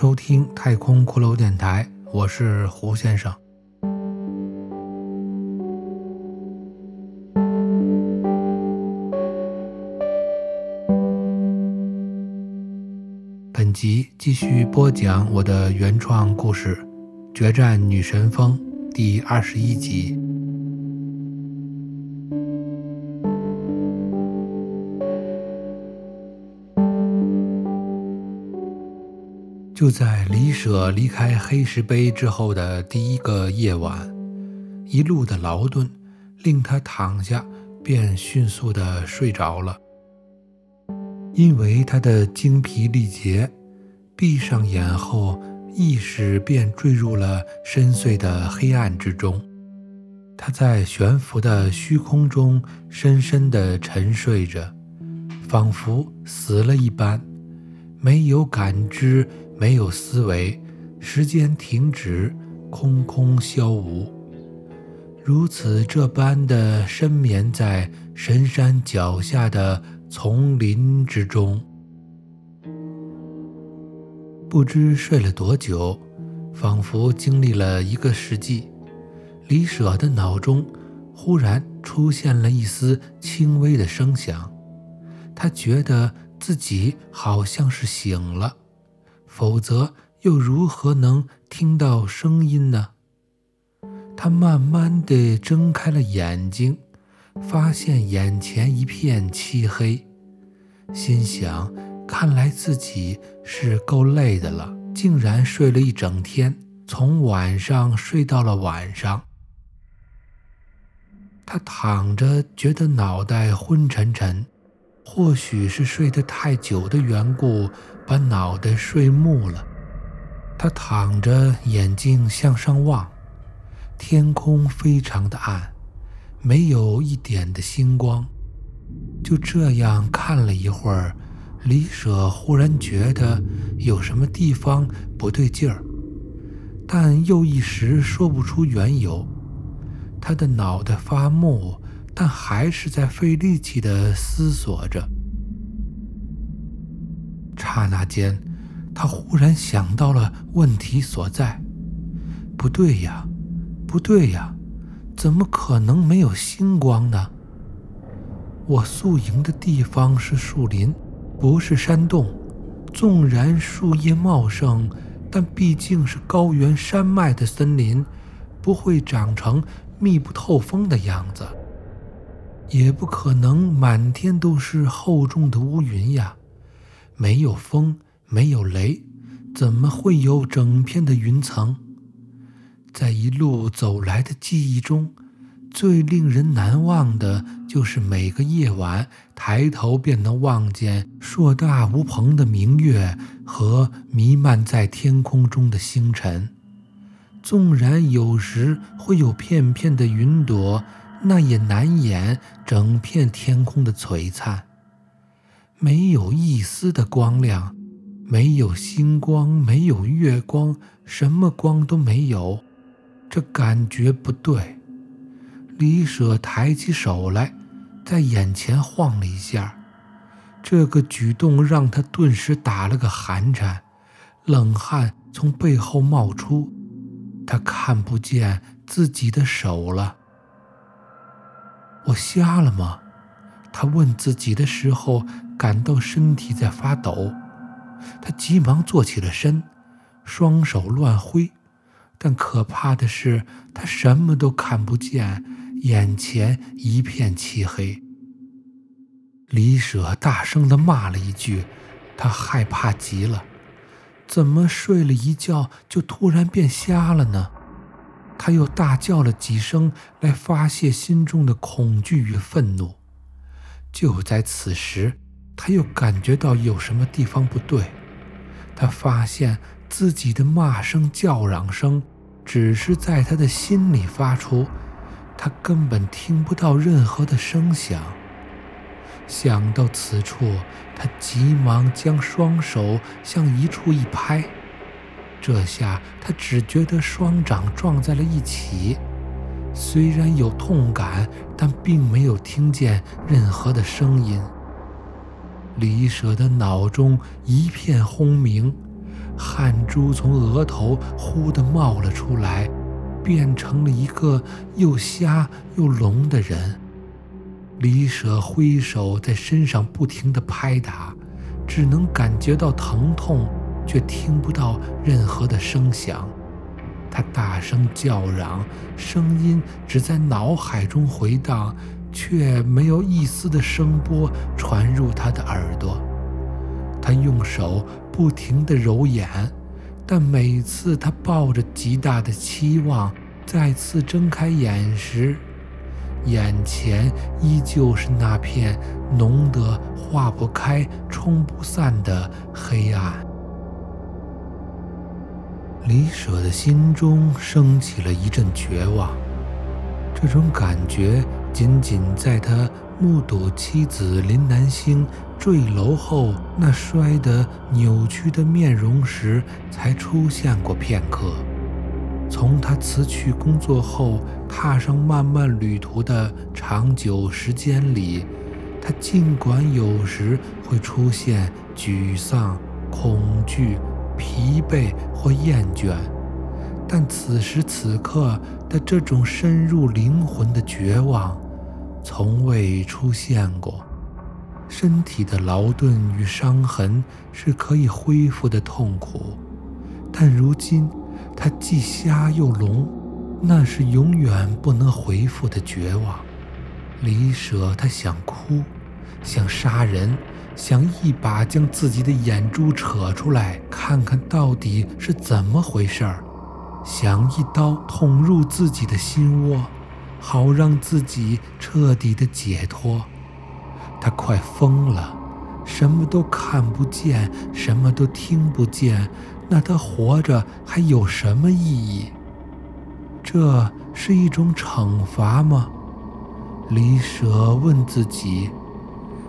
收听太空骷髅电台，我是胡先生。本集继续播讲我的原创故事《决战女神峰》第二十一集。就在李舍离开黑石碑之后的第一个夜晚，一路的劳顿令他躺下便迅速的睡着了。因为他的精疲力竭，闭上眼后，意识便坠入了深邃的黑暗之中。他在悬浮的虚空中深深的沉睡着，仿佛死了一般，没有感知。没有思维，时间停止，空空消无，如此这般的深眠在神山脚下的丛林之中，不知睡了多久，仿佛经历了一个世纪。李舍的脑中忽然出现了一丝轻微的声响，他觉得自己好像是醒了。否则，又如何能听到声音呢？他慢慢地睁开了眼睛，发现眼前一片漆黑，心想：看来自己是够累的了，竟然睡了一整天，从晚上睡到了晚上。他躺着，觉得脑袋昏沉沉。或许是睡得太久的缘故，把脑袋睡木了。他躺着，眼睛向上望，天空非常的暗，没有一点的星光。就这样看了一会儿，李舍忽然觉得有什么地方不对劲儿，但又一时说不出缘由。他的脑袋发木。但还是在费力气地思索着。刹那间，他忽然想到了问题所在。不对呀，不对呀，怎么可能没有星光呢？我宿营的地方是树林，不是山洞。纵然树叶茂盛，但毕竟是高原山脉的森林，不会长成密不透风的样子。也不可能满天都是厚重的乌云呀，没有风，没有雷，怎么会有整片的云层？在一路走来的记忆中，最令人难忘的就是每个夜晚抬头便能望见硕大无朋的明月和弥漫在天空中的星辰，纵然有时会有片片的云朵。那也难掩整片天空的璀璨，没有一丝的光亮，没有星光，没有月光，什么光都没有，这感觉不对。李舍抬起手来，在眼前晃了一下，这个举动让他顿时打了个寒颤，冷汗从背后冒出，他看不见自己的手了。我瞎了吗？他问自己的时候，感到身体在发抖。他急忙坐起了身，双手乱挥，但可怕的是，他什么都看不见，眼前一片漆黑。李舍大声地骂了一句，他害怕极了，怎么睡了一觉就突然变瞎了呢？他又大叫了几声，来发泄心中的恐惧与愤怒。就在此时，他又感觉到有什么地方不对。他发现自己的骂声、叫嚷声，只是在他的心里发出，他根本听不到任何的声响。想到此处，他急忙将双手向一处一拍。这下他只觉得双掌撞在了一起，虽然有痛感，但并没有听见任何的声音。李舍的脑中一片轰鸣，汗珠从额头忽地冒了出来，变成了一个又瞎又聋的人。李舍挥手在身上不停地拍打，只能感觉到疼痛，却听不到任何的声响。他大声叫嚷，声音只在脑海中回荡，却没有一丝的声波传入他的耳朵。他用手不停地揉眼，但每次他抱着极大的期望再次睁开眼时，眼前依旧是那片浓得化不开、冲不散的黑暗。李舍的心中升起了一阵绝望，这种感觉仅仅在他目睹妻子林南星坠楼后那摔得扭曲的面容时才出现过片刻。从他辞去工作后踏上漫漫旅途的长久时间里，他尽管有时会出现沮丧、恐惧。疲惫或厌倦，但此时此刻的这种深入灵魂的绝望，从未出现过。身体的劳顿与伤痕是可以恢复的痛苦，但如今他既瞎又聋，那是永远不能恢复的绝望。李舍，他想哭，想杀人。想一把将自己的眼珠扯出来，看看到底是怎么回事儿；想一刀捅入自己的心窝，好让自己彻底的解脱。他快疯了，什么都看不见，什么都听不见，那他活着还有什么意义？这是一种惩罚吗？李舍问自己。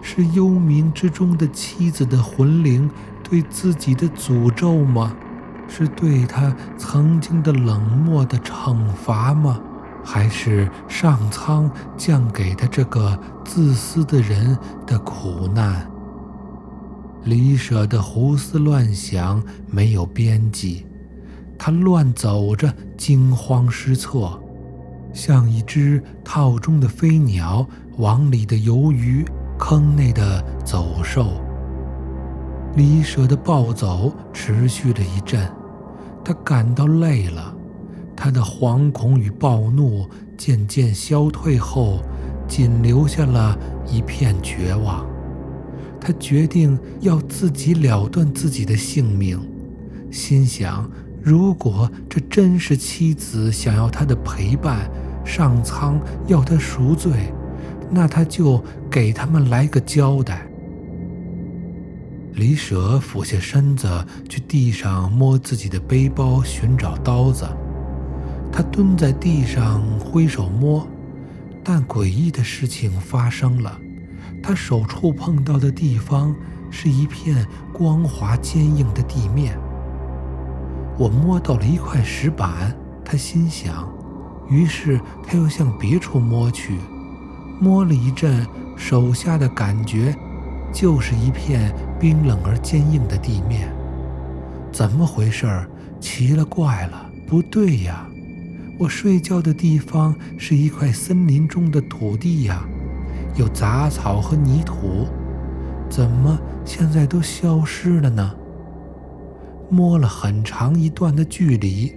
是幽冥之中的妻子的魂灵对自己的诅咒吗？是对他曾经的冷漠的惩罚吗？还是上苍降给他这个自私的人的苦难？李舍的胡思乱想没有边际，他乱走着，惊慌失措，像一只套中的飞鸟，网里的鱿鱼。坑内的走兽，李舍的暴走持续了一阵，他感到累了，他的惶恐与暴怒渐渐消退后，仅留下了一片绝望。他决定要自己了断自己的性命，心想：如果这真是妻子想要他的陪伴，上苍要他赎罪。那他就给他们来个交代。李舍俯下身子去地上摸自己的背包，寻找刀子。他蹲在地上挥手摸，但诡异的事情发生了。他手触碰到的地方是一片光滑坚硬的地面。我摸到了一块石板，他心想。于是他又向别处摸去。摸了一阵，手下的感觉就是一片冰冷而坚硬的地面。怎么回事儿？奇了怪了！不对呀，我睡觉的地方是一块森林中的土地呀，有杂草和泥土，怎么现在都消失了呢？摸了很长一段的距离，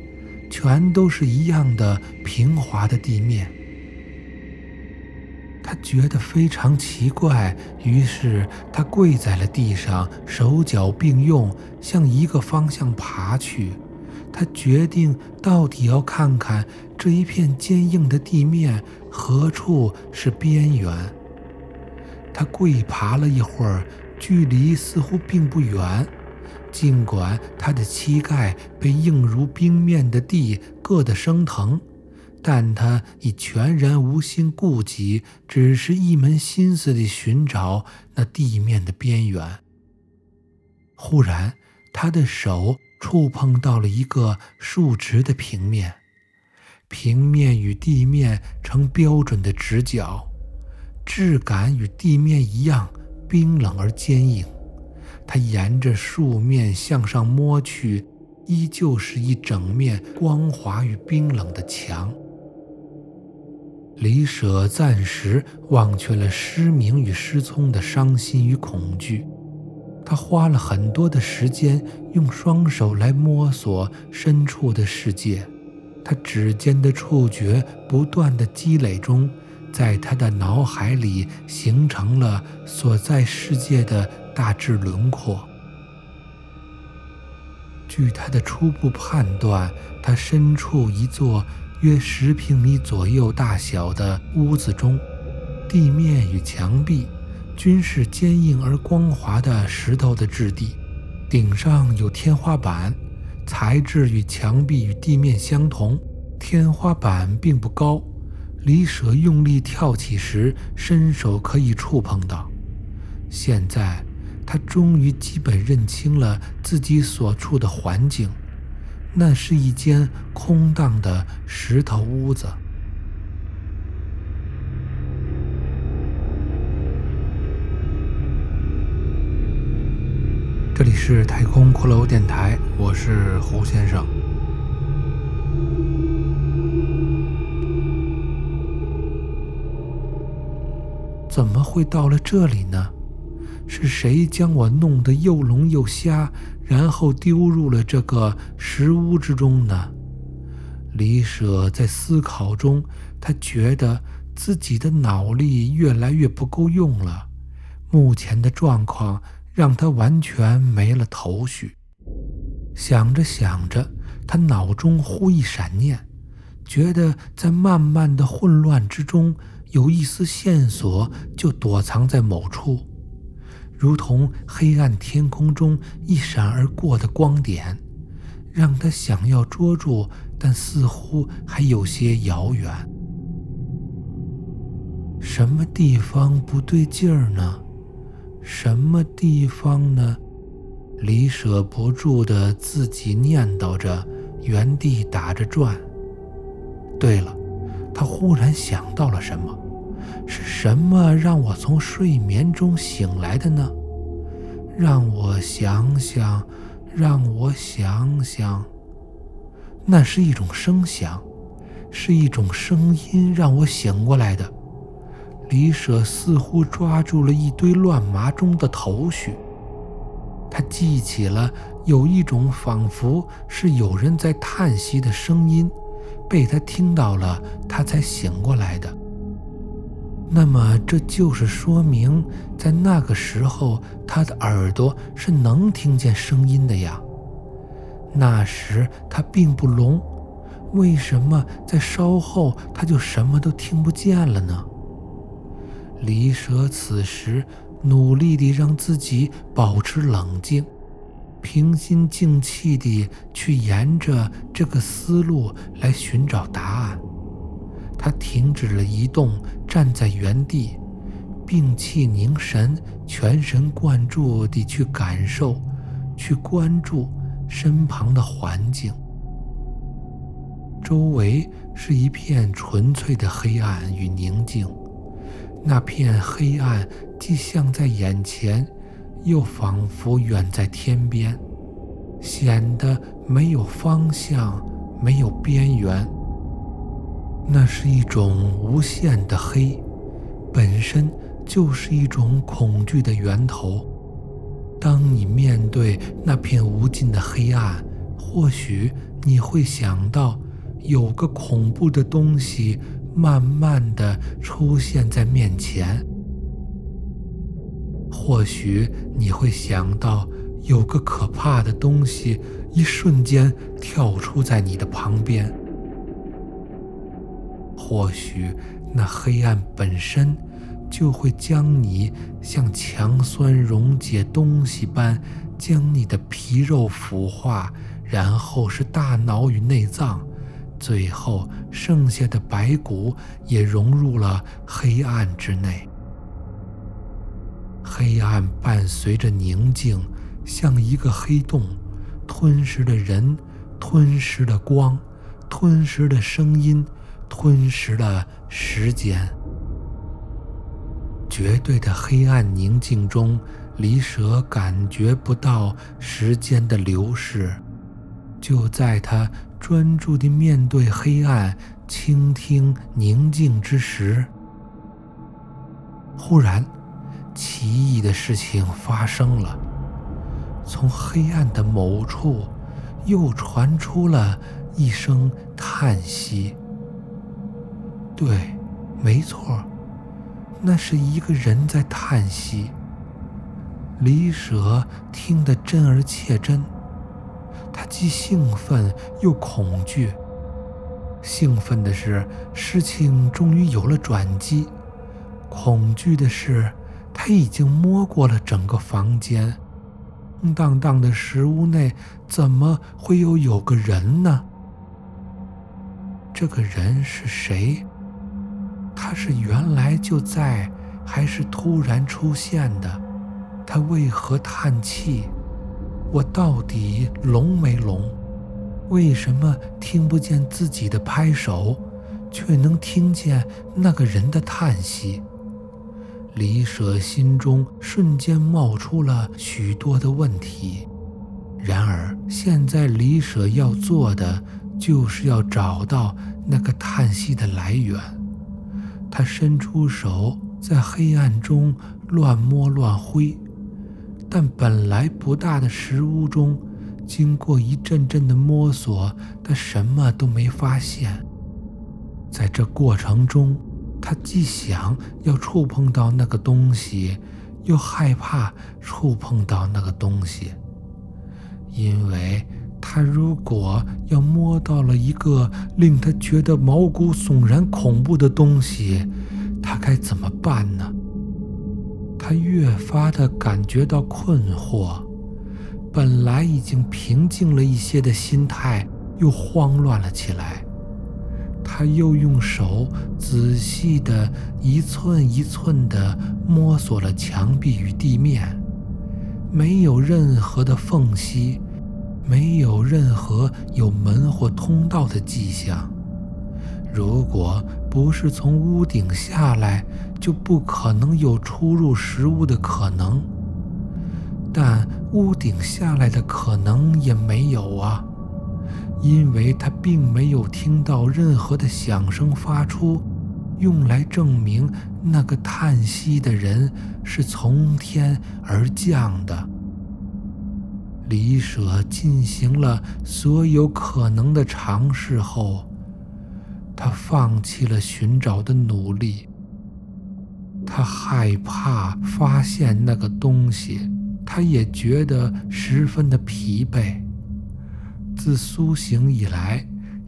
全都是一样的平滑的地面。他觉得非常奇怪，于是他跪在了地上，手脚并用，向一个方向爬去。他决定到底要看看这一片坚硬的地面何处是边缘。他跪爬了一会儿，距离似乎并不远，尽管他的膝盖被硬如冰面的地硌得生疼。但他已全然无心顾及，只是一门心思地寻找那地面的边缘。忽然，他的手触碰到了一个竖直的平面，平面与地面呈标准的直角，质感与地面一样冰冷而坚硬。他沿着树面向上摸去，依旧是一整面光滑与冰冷的墙。李舍暂时忘却了失明与失聪的伤心与恐惧，他花了很多的时间用双手来摸索深处的世界。他指尖的触觉不断的积累中，在他的脑海里形成了所在世界的大致轮廓。据他的初步判断，他身处一座约十平米左右大小的屋子中，地面与墙壁均是坚硬而光滑的石头的质地，顶上有天花板。材质与墙壁与地面相同，天花板并不高。李舍用力跳起时，伸手可以触碰到。现在，他终于基本认清了自己所处的环境，那是一间空荡的石头屋子。这里是太空骷髅电台，我是胡先生。怎么会到了这里呢？是谁将我弄得又聋又瞎，然后丢入了这个石屋之中呢？李舍在思考中，他觉得自己的脑力越来越不够用了。目前的状况。让他完全没了头绪。想着想着，他脑中忽一闪念，觉得在漫漫的混乱之中有一丝线索，就躲藏在某处，如同黑暗天空中一闪而过的光点，让他想要捉住，但似乎还有些遥远。什么地方不对劲儿呢？什么地方呢？李舍不住的自己念叨着，原地打着转。对了，他忽然想到了什么？是什么让我从睡眠中醒来的呢？让我想想，让我想想。那是一种声响，是一种声音让我醒过来的。李舍似乎抓住了一堆乱麻中的头绪，他记起了有一种仿佛是有人在叹息的声音，被他听到了，他才醒过来的。那么，这就是说明，在那个时候，他的耳朵是能听见声音的呀。那时他并不聋，为什么在稍后他就什么都听不见了呢？李舍此时努力地让自己保持冷静，平心静气地去沿着这个思路来寻找答案。他停止了移动，站在原地，屏气凝神，全神贯注地去感受、去关注身旁的环境。周围是一片纯粹的黑暗与宁静。那片黑暗既像在眼前，又仿佛远在天边，显得没有方向，没有边缘。那是一种无限的黑，本身就是一种恐惧的源头。当你面对那片无尽的黑暗，或许你会想到，有个恐怖的东西。慢慢的出现在面前，或许你会想到有个可怕的东西一瞬间跳出在你的旁边，或许那黑暗本身就会将你像强酸溶解东西般将你的皮肉腐化，然后是大脑与内脏。最后，剩下的白骨也融入了黑暗之内。黑暗伴随着宁静，像一个黑洞，吞噬了人，吞噬了光，吞噬了声音，吞噬了时间。绝对的黑暗宁静中，离蛇感觉不到时间的流逝。就在他专注地面对黑暗、倾听宁静之时，忽然，奇异的事情发生了。从黑暗的某处，又传出了一声叹息。对，没错，那是一个人在叹息。李舍听得真而切真。他既兴奋又恐惧。兴奋的是事情终于有了转机，恐惧的是他已经摸过了整个房间，空荡荡的石屋内怎么会又有个人呢？这个人是谁？他是原来就在，还是突然出现的？他为何叹气？我到底聋没聋？为什么听不见自己的拍手，却能听见那个人的叹息？李舍心中瞬间冒出了许多的问题。然而，现在李舍要做的，就是要找到那个叹息的来源。他伸出手，在黑暗中乱摸乱挥。但本来不大的石屋中，经过一阵阵的摸索，他什么都没发现。在这过程中，他既想要触碰到那个东西，又害怕触碰到那个东西，因为他如果要摸到了一个令他觉得毛骨悚然、恐怖的东西，他该怎么办呢？他越发的感觉到困惑，本来已经平静了一些的心态又慌乱了起来。他又用手仔细的一寸一寸的摸索了墙壁与地面，没有任何的缝隙，没有任何有门或通道的迹象。如果不是从屋顶下来，就不可能有出入食物的可能。但屋顶下来的可能也没有啊，因为他并没有听到任何的响声发出，用来证明那个叹息的人是从天而降的。李舍进行了所有可能的尝试后。他放弃了寻找的努力。他害怕发现那个东西，他也觉得十分的疲惫。自苏醒以来，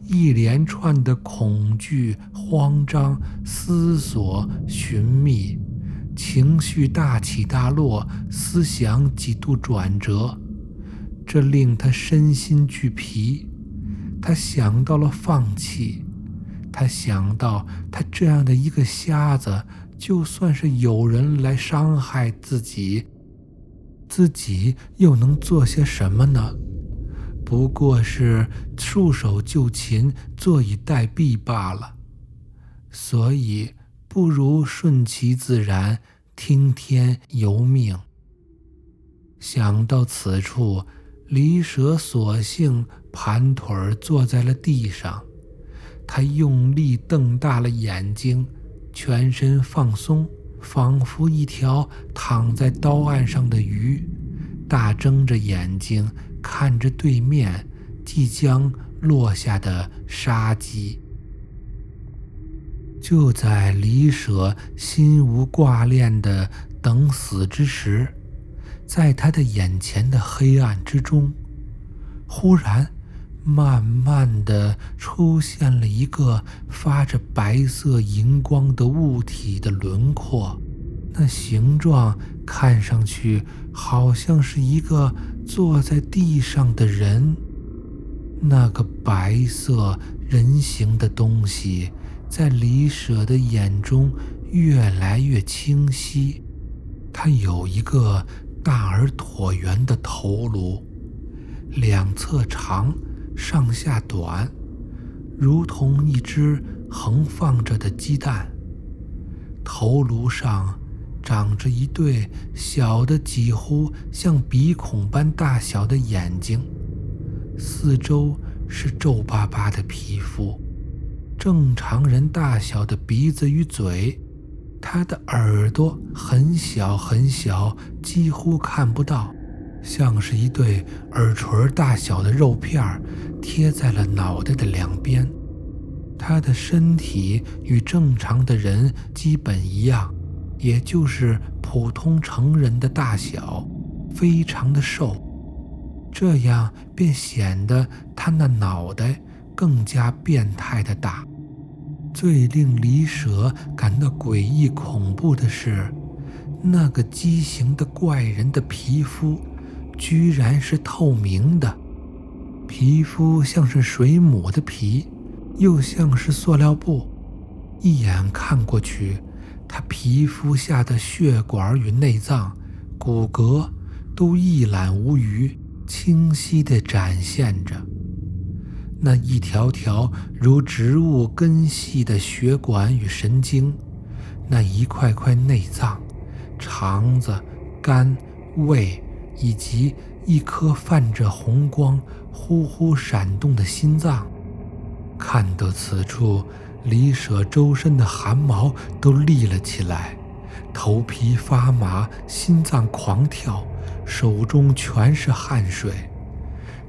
一连串的恐惧、慌张、思索、寻觅，情绪大起大落，思想几度转折，这令他身心俱疲。他想到了放弃。他想到，他这样的一个瞎子，就算是有人来伤害自己，自己又能做些什么呢？不过是束手就擒、坐以待毙罢了。所以，不如顺其自然，听天由命。想到此处，李舍索性盘腿坐在了地上。他用力瞪大了眼睛，全身放松，仿佛一条躺在刀案上的鱼，大睁着眼睛看着对面即将落下的杀机。就在李舍心无挂念的等死之时，在他的眼前的黑暗之中，忽然。慢慢的出现了一个发着白色荧光的物体的轮廓，那形状看上去好像是一个坐在地上的人。那个白色人形的东西在李舍的眼中越来越清晰，它有一个大而椭圆的头颅，两侧长。上下短，如同一只横放着的鸡蛋。头颅上长着一对小的几乎像鼻孔般大小的眼睛，四周是皱巴巴的皮肤，正常人大小的鼻子与嘴。他的耳朵很小很小，几乎看不到，像是一对耳垂大小的肉片儿贴在了脑袋的两边。他的身体与正常的人基本一样，也就是普通成人的大小，非常的瘦，这样便显得他那脑袋更加变态的大。最令李舍感到诡异恐怖的是，那个畸形的怪人的皮肤居然是透明的，皮肤像是水母的皮，又像是塑料布。一眼看过去，他皮肤下的血管与内脏、骨骼都一览无余，清晰地展现着。那一条条如植物根系的血管与神经，那一块块内脏、肠子、肝、胃，以及一颗泛着红光、呼呼闪动的心脏，看到此处，李舍周身的汗毛都立了起来，头皮发麻，心脏狂跳，手中全是汗水。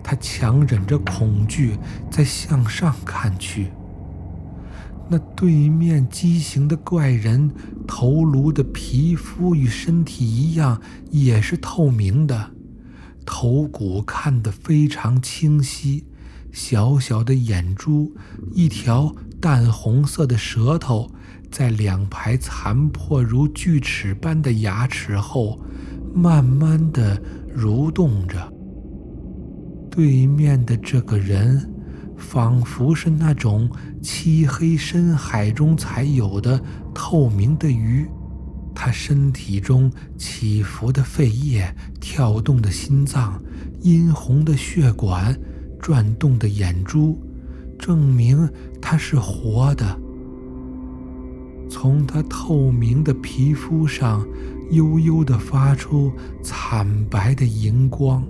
他强忍着恐惧，在向上看去。那对面畸形的怪人头颅的皮肤与身体一样，也是透明的，头骨看得非常清晰。小小的眼珠，一条淡红色的舌头，在两排残破如锯齿般的牙齿后，慢慢的蠕动着。对面的这个人，仿佛是那种漆黑深海中才有的透明的鱼。他身体中起伏的肺叶、跳动的心脏、殷红的血管、转动的眼珠，证明他是活的。从他透明的皮肤上，悠悠地发出惨白的荧光。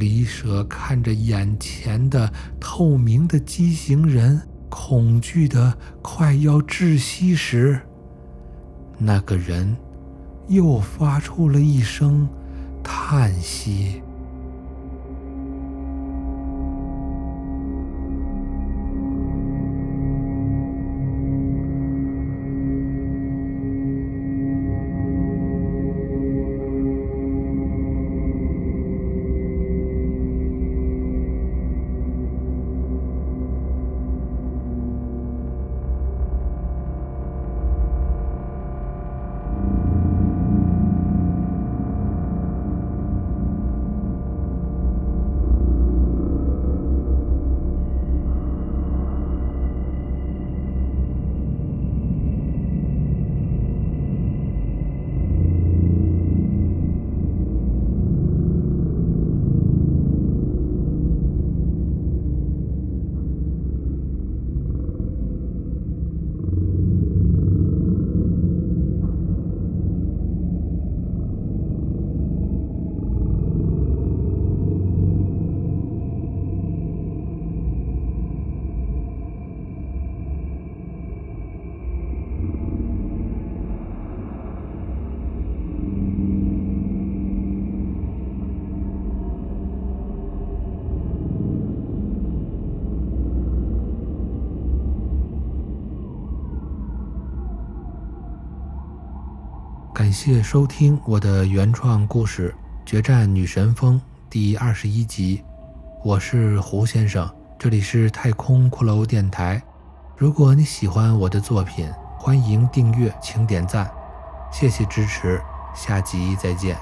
李舍看着眼前的透明的畸形人，恐惧的快要窒息时，那个人又发出了一声叹息。谢收听我的原创故事《决战女神峰》第二十一集，我是胡先生，这里是太空骷髅电台。如果你喜欢我的作品，欢迎订阅，请点赞，谢谢支持，下集再见。